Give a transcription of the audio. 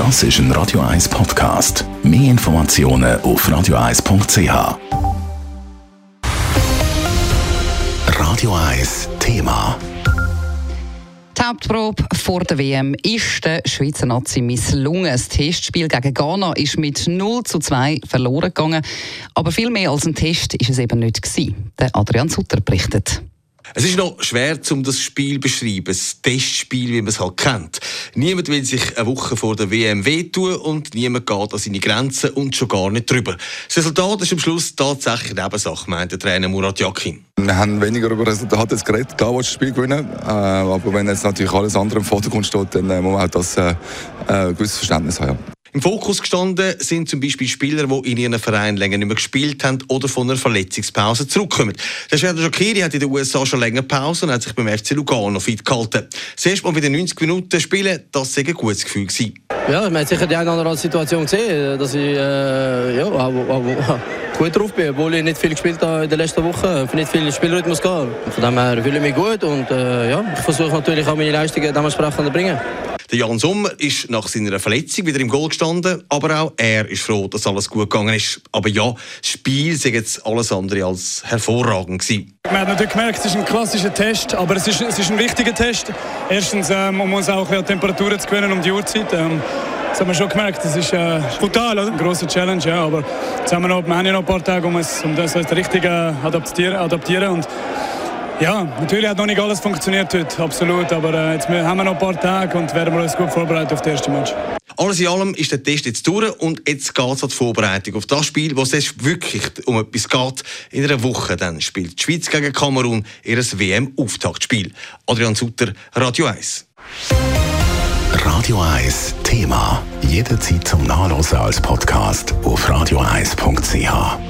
Das ist ein Radio 1 Podcast. Mehr Informationen auf radio1.ch. Radio 1 Thema. Die Hauptprobe vor der WM ist der Schweizer Nazi misslungen. Das Testspiel gegen Ghana ist mit 0 zu 2 verloren gegangen. Aber viel mehr als ein Test ist es eben nicht. Der Adrian Sutter berichtet. Es ist noch schwer, um das Spiel zu beschreiben, das Testspiel, wie man es halt kennt. Niemand will sich eine Woche vor der WM wehtun und niemand geht an seine Grenzen und schon gar nicht drüber. Das Resultat ist am Schluss tatsächlich eine Nebensache, meint der Trainer Murat Yakin. Wir haben weniger über Resultate geredet. Klar, das Spiel gewinnen. Äh, aber wenn jetzt natürlich alles andere im Vordergrund steht, dann äh, muss man auch das äh, ein gewisses Verständnis haben. Im Fokus gestanden sind zum Beispiel Spieler, die in ihren Verein länger nicht mehr gespielt haben oder von einer Verletzungspause zurückkommen. Der Serdar Shakiri hat in den USA schon länger Pause und hat sich beim FC Lugano fit gehalten. Zuerst mal wieder 90 Minuten spielen, das war ein gutes Gefühl. Gewesen. Ja, man hat sicher die eine oder andere Situation gesehen, dass ich äh, ja, gut drauf bin, obwohl ich nicht viel gespielt habe in den letzten Wochen, nicht viel Spielrhythmus gehabt. Von dem her fühle ich mich gut und äh, ja, ich versuche natürlich auch meine Leistungen dementsprechend zu bringen. Der Jan Sommer ist nach seiner Verletzung wieder im Goal gestanden, aber auch er ist froh, dass alles gut gegangen ist. Aber ja, das Spiel ist jetzt alles andere als hervorragend gewesen. Man hat natürlich gemerkt, es ist ein klassischer Test, aber es ist, es ist ein wichtiger Test. Erstens, ähm, um uns auch ein Temperaturen zu gewinnen um die Uhrzeit. Ähm, das haben wir schon gemerkt, das ist äh, brutal, oder? eine grosse Challenge, ja, aber jetzt haben wir, noch, wir haben noch ein paar Tage, um, es, um das richtig äh, adaptieren, adaptieren und ja, natürlich hat noch nicht alles funktioniert heute, absolut. Aber äh, jetzt haben wir noch ein paar Tage und werden wir uns gut vorbereiten auf das erste Match. Alles in allem ist der Test jetzt durch und jetzt geht es an die Vorbereitung auf das Spiel, wo es wirklich um etwas geht. In einer Woche dann spielt die Schweiz gegen Kamerun ihr WM-Auftaktspiel. Adrian Sutter, Radio 1. Radio 1 Thema. Jederzeit zum Nachlesen als Podcast auf radio1.ch.